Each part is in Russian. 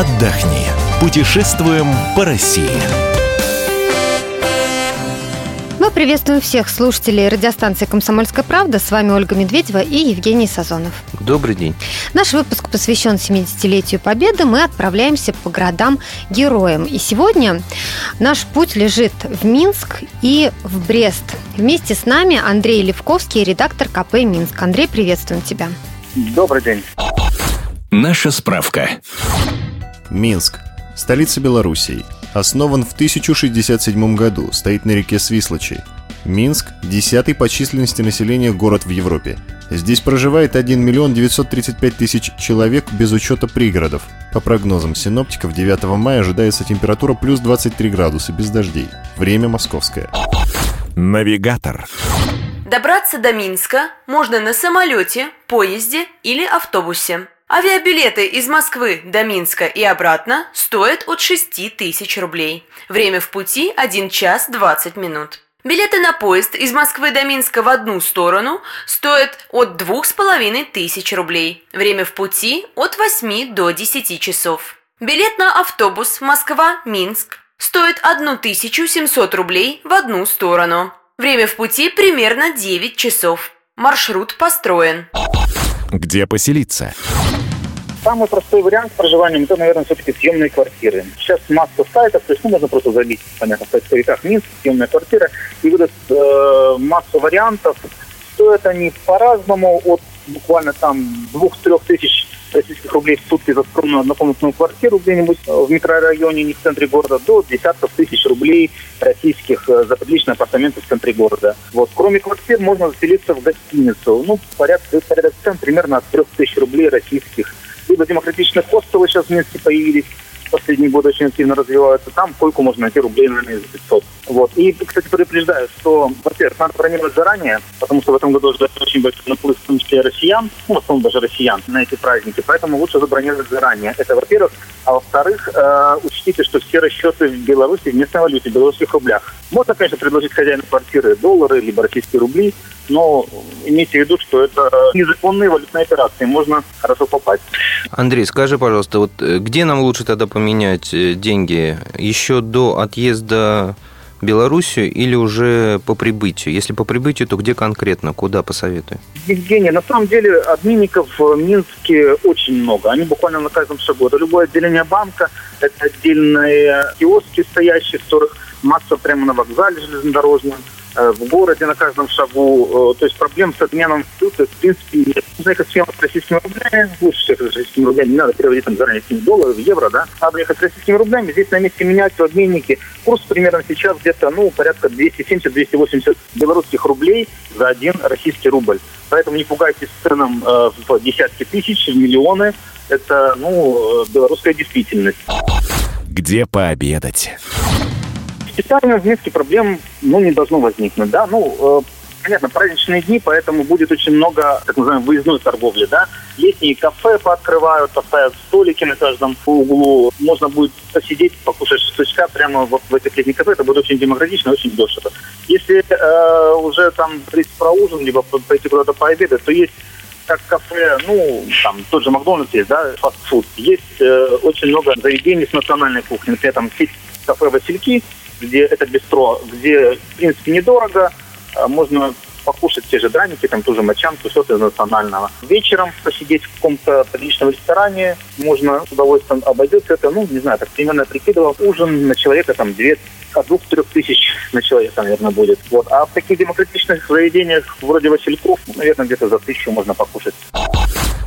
отдохни. Путешествуем по России. Мы приветствуем всех слушателей радиостанции «Комсомольская правда». С вами Ольга Медведева и Евгений Сазонов. Добрый день. Наш выпуск посвящен 70-летию Победы. Мы отправляемся по городам-героям. И сегодня наш путь лежит в Минск и в Брест. Вместе с нами Андрей Левковский, редактор КП «Минск». Андрей, приветствуем тебя. Добрый день. Наша справка. Минск. Столица Белоруссии. Основан в 1067 году, стоит на реке Свислочи. Минск – десятый по численности населения город в Европе. Здесь проживает 1 миллион 935 тысяч человек без учета пригородов. По прогнозам синоптиков, 9 мая ожидается температура плюс 23 градуса без дождей. Время московское. Навигатор. Добраться до Минска можно на самолете, поезде или автобусе. Авиабилеты из Москвы до Минска и обратно стоят от 6 тысяч рублей. Время в пути 1 час 20 минут. Билеты на поезд из Москвы до Минска в одну сторону стоят от 2,5 тысяч рублей. Время в пути от 8 до 10 часов. Билет на автобус Москва-Минск стоит 1700 рублей в одну сторону. Время в пути примерно 9 часов. Маршрут построен. Где поселиться? Самый простой вариант проживания, это, наверное, все-таки съемные квартиры. Сейчас масса сайтов, то есть ну, можно просто забить, понятно, в поисковиках Минск, съемная квартира, и выдаст э, массу вариантов. Стоят они по-разному, от буквально там двух-трех тысяч российских рублей в сутки за скромную однокомнатную квартиру где-нибудь в микрорайоне, не в центре города, до десятков тысяч рублей российских э, за приличные апартаменты в центре города. Вот. Кроме квартир можно заселиться в гостиницу. Ну, порядка, порядок цен примерно от трех тысяч рублей российских либо демократичные хостелы сейчас в Минске появились, последние годы очень активно развиваются. Там койку можно найти рублей, наверное, за 500. Вот. И, кстати, предупреждаю, что, во-первых, надо бронировать заранее, потому что в этом году ждать очень большой наплыв, в том числе россиян, ну, в основном даже россиян, на эти праздники. Поэтому лучше забронировать заранее. Это, во-первых. А во-вторых, э, учтите, что все расчеты в Беларуси в местной валюте, в белорусских рублях. Можно, конечно, предложить хозяину квартиры доллары, либо российские рубли, но имейте в виду, что это незаконные валютные операции, можно хорошо попасть. Андрей, скажи, пожалуйста, вот э, где нам лучше тогда поменять э, деньги? Еще до отъезда в Белоруссию или уже по прибытию? Если по прибытию, то где конкретно, куда посоветую? Евгений, на самом деле обменников в Минске очень много. Они буквально на каждом шагу. Это любое отделение банка, это отдельные киоски стоящие, в которых масса прямо на вокзале железнодорожном. Э, в городе на каждом шагу. Э, то есть проблем с обменом валюты, в принципе, нет. Не знаю, как схема с российскими рублями. Лучше всех с российскими рублями. Не надо переводить там заранее доллары, в евро, да. Надо ехать с российскими рублями. Здесь на месте менять в обменнике. Курс примерно сейчас где-то, ну, порядка 270-280 белорусских рублей за один российский рубль. Поэтому не пугайтесь ценам э, в десятки тысяч, в миллионы. Это, ну, э, белорусская действительность. Где пообедать? Питанием в Минске проблем ну, не должно возникнуть. Да? Ну, э, понятно, праздничные дни, поэтому будет очень много, так называемой, выездной торговли, да. Летние кафе пооткрывают, поставят столики на каждом углу. Можно будет посидеть, покушать шашлычка прямо вот в этих летних кафе. Это будет очень демократично, очень дешево. Если э, уже там говорить про ужин, либо пойти куда-то пообедать, то есть как кафе, ну, там, тот же Макдональдс есть, да, фастфуд. Есть э, очень много заведений с национальной кухней. Например, там есть кафе «Васильки», где это бистро, где, в принципе, недорого, а можно покушать те же драники, там тоже мочанку, что-то из национального. Вечером посидеть в каком-то приличном ресторане, можно с удовольствием обойдется это, ну, не знаю, так примерно прикидывал, ужин на человека там две от двух-трех тысяч на человека, наверное, будет. Вот. А в таких демократичных заведениях вроде Васильков, ну, наверное, где-то за тысячу можно покушать.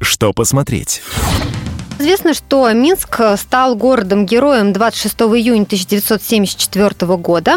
Что посмотреть? Известно, что Минск стал городом-героем 26 июня 1974 года.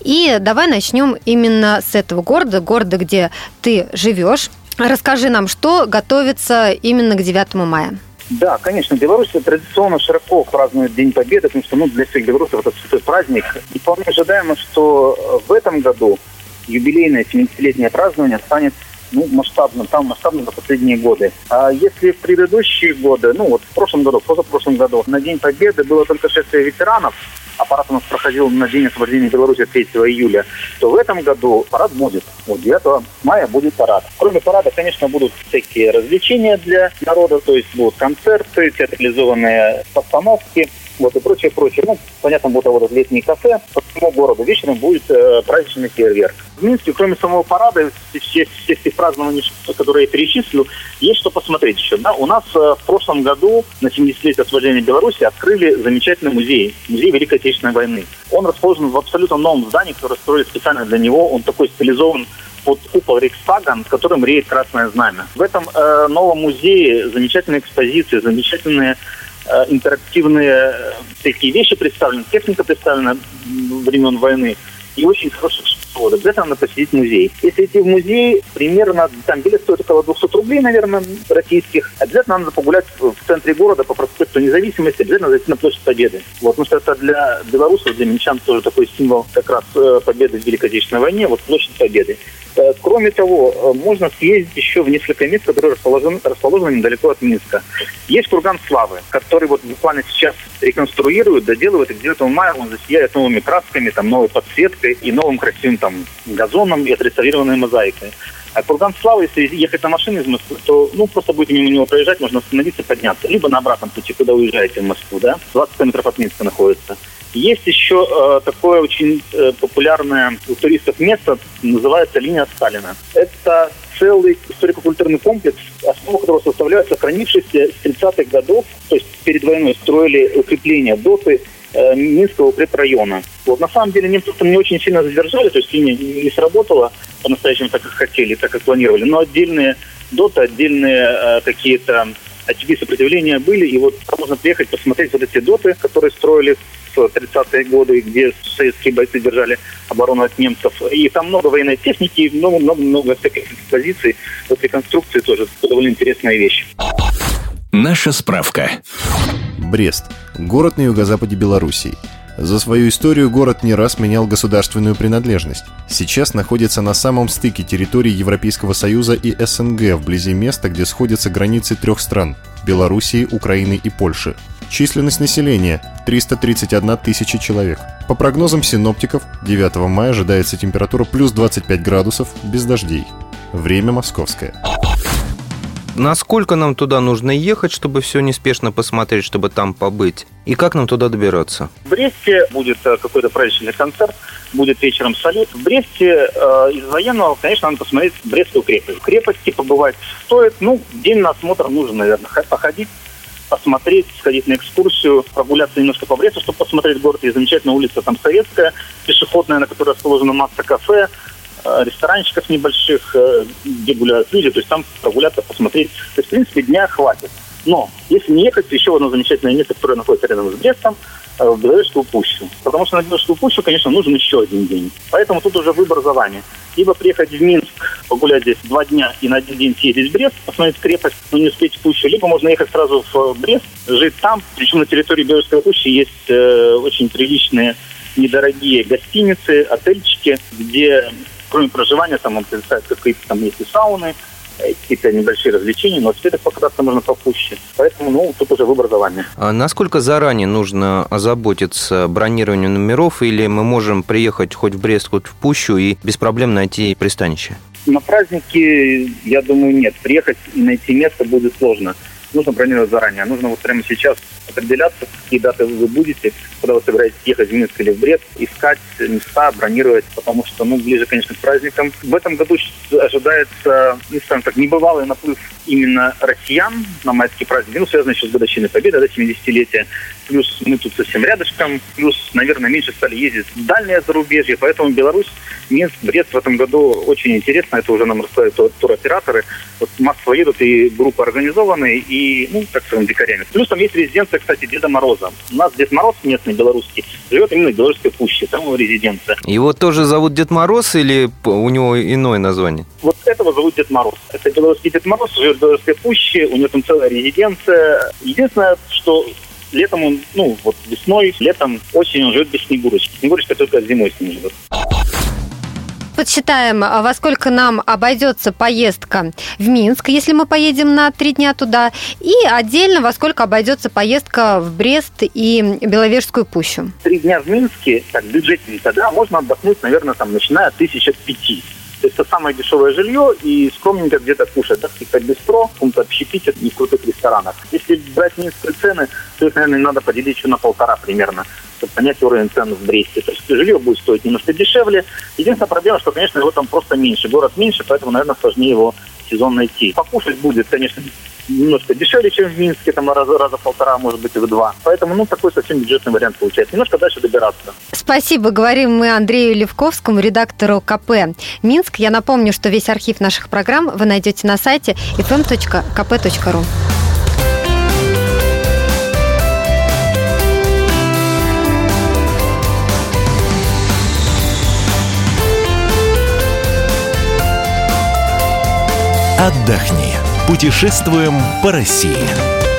И давай начнем именно с этого города, города, где ты живешь. Расскажи нам, что готовится именно к 9 мая. Да, конечно, Беларусь традиционно широко празднует День Победы, потому что ну, для всех белорусов это святой праздник. И вполне ожидаемо, что в этом году юбилейное 70-летнее празднование станет ну, масштабно, там масштабно за последние годы. А если в предыдущие годы, ну вот в прошлом году, в позапрошлом году, на День Победы было только шествие ветеранов, а парад у нас проходил на День освобождения Беларуси 3 июля, то в этом году парад будет. Вот 9 мая будет парад. Кроме парада, конечно, будут всякие развлечения для народа, то есть будут концерты, театрализованные постановки, вот и прочее, прочее. Ну, понятно, будут работать летние кафе. По всему городу вечером будет э, праздничный фейерверк. В Минске, кроме самого парада, всех, всех этих празднований, которые я перечислил, есть что посмотреть еще. Да? У нас э, в прошлом году на 70-летие освобождения Беларуси открыли замечательный музей, музей Великой Отечественной войны. Он расположен в абсолютно новом здании, которое строили специально для него. Он такой стилизован под купол Рейхстага, над которым реет Красное Знамя. В этом э, новом музее замечательные экспозиции, замечательные интерактивные э, такие вещи представлены, техника представлена времен войны и очень хороших школ. Обязательно надо посетить музей. Если идти в музей, примерно, там билет стоит около 200 рублей, наверное, российских. Обязательно надо погулять в центре города по проспекту Независимости, обязательно зайти на площадь Победы. Вот, потому что это для белорусов, для минчан тоже такой символ как раз э, победы в Великой Отечественной войне, вот площадь Победы. Э, кроме того, э, можно съездить еще в несколько мест, которые расположены, расположены недалеко от Минска. Есть курган Славы, который вот буквально сейчас реконструируют, доделывают, и к 9 мая он засияет новыми красками, там, новой подсветкой и новым красивым там, газоном и отреставрированной мозаикой. А курган Славы, если ехать на машине из Москвы, то ну, просто будете мимо него проезжать, можно остановиться, подняться. Либо на обратном пути, куда уезжаете в Москву, да, 20 километров от Минска находится. Есть еще э, такое очень э, популярное у туристов место, называется линия Сталина. Это целый историко-культурный комплекс, основу которого составляют сохранившиеся с 30-х годов, то есть перед войной строили укрепления доты э, Минского укрепрайона. Вот на самом деле немцы там не очень сильно задержали, то есть линия не сработала по-настоящему так, как хотели, так, как планировали, но отдельные доты, отдельные э, какие-то очаги сопротивления были, и вот можно приехать посмотреть вот эти доты, которые строили в 30-е годы, где советские бойцы держали оборону от немцев. И там много военной техники, много-много всяких экспозиций. Вот реконструкции тоже довольно интересная вещь. Наша справка. Брест. Город на юго-западе Белоруссии. За свою историю город не раз менял государственную принадлежность. Сейчас находится на самом стыке территории Европейского Союза и СНГ, вблизи места, где сходятся границы трех стран – Белоруссии, Украины и Польши. Численность населения – 331 тысяча человек. По прогнозам синоптиков, 9 мая ожидается температура плюс 25 градусов, без дождей. Время московское. Насколько нам туда нужно ехать, чтобы все неспешно посмотреть, чтобы там побыть? И как нам туда добираться? В Бресте будет э, какой-то праздничный концерт, будет вечером салют. В Бресте э, из военного, конечно, надо посмотреть Брестскую крепость. В крепости побывать стоит, ну, день на осмотр нужно, наверное, походить посмотреть, сходить на экскурсию, прогуляться немножко по Бресту, чтобы посмотреть город. Есть замечательная улица там советская, пешеходная, на которой расположена масса кафе, ресторанчиков небольших, э, где гуляют люди, то есть там прогуляться, посмотреть. То есть, в принципе, дня хватит. Но если не ехать, еще одно замечательное место, которое находится рядом с Брестом, э, в Белорусскую пущу. Потому что на Белорусскую пущу, конечно, нужен еще один день. Поэтому тут уже выбор за вами. Либо приехать в Минск, погулять здесь два дня и на один день съездить в Брест, посмотреть крепость, но не успеть в пущу. Либо можно ехать сразу в Брест, жить там. Причем на территории Белорусской пущи есть э, очень приличные недорогие гостиницы, отельчики, где кроме проживания, там он предоставит какие-то там есть и сауны, э, какие-то небольшие развлечения, но все это покататься можно попуще. Поэтому, ну, тут уже выбор за вами. А насколько заранее нужно озаботиться бронированием номеров, или мы можем приехать хоть в Брест, хоть в Пущу и без проблем найти пристанище? На праздники, я думаю, нет. Приехать и найти место будет сложно нужно бронировать заранее. Нужно вот прямо сейчас определяться, какие даты вы будете, когда вы собираетесь ехать в Минск или в Брест, искать места, бронировать, потому что, ну, ближе, конечно, к праздникам. В этом году ожидается, ну, скажем так, небывалый наплыв именно россиян на майские праздники, ну, связанный еще с годовщиной Победы, да, 70-летия. Плюс мы тут совсем рядышком, плюс, наверное, меньше стали ездить в дальнее зарубежье, поэтому Беларусь, Минск, Брест в этом году очень интересно, это уже нам рассказывают туроператоры. Вот массово едут и группы организованные, и, ну, так скажем, дикарями. Плюс там есть резиденция, кстати, Деда Мороза. У нас Дед Мороз местный, белорусский, живет именно в Белорусской пуще, там его резиденция. Его тоже зовут Дед Мороз или у него иное название? Вот этого зовут Дед Мороз. Это белорусский Дед Мороз, живет в Белорусской пуще, у него там целая резиденция. Единственное, что летом он, ну, вот весной, летом, осенью он живет без Снегурочки. Снегурочка только зимой с ним живет. Подсчитаем, во сколько нам обойдется поездка в Минск, если мы поедем на три дня туда, и отдельно во сколько обойдется поездка в Брест и Беловежскую пущу. Три дня в Минске, так, бюджетненько, да, можно отдохнуть, наверное, там, начиная от тысячи пяти. То есть это самое дешевое жилье и скромненько где-то кушать, да, в каких-то бистро, в каком-то общепите, не в крутых ресторанах. Если брать низкие цены, то их, наверное, надо поделить еще на полтора примерно, чтобы понять уровень цен в Бресте. То есть жилье будет стоить немножко дешевле. Единственная проблема, что, конечно, его там просто меньше. Город меньше, поэтому, наверное, сложнее его сезон найти. Покушать будет, конечно, немножко дешевле, чем в Минске, там раза, раза полтора, может быть, и в два. Поэтому, ну, такой совсем бюджетный вариант получается. Немножко дальше добираться. Спасибо. Говорим мы Андрею Левковскому, редактору КП Минск. Я напомню, что весь архив наших программ вы найдете на сайте fm.kp.ru. Отдохни. Путешествуем по России.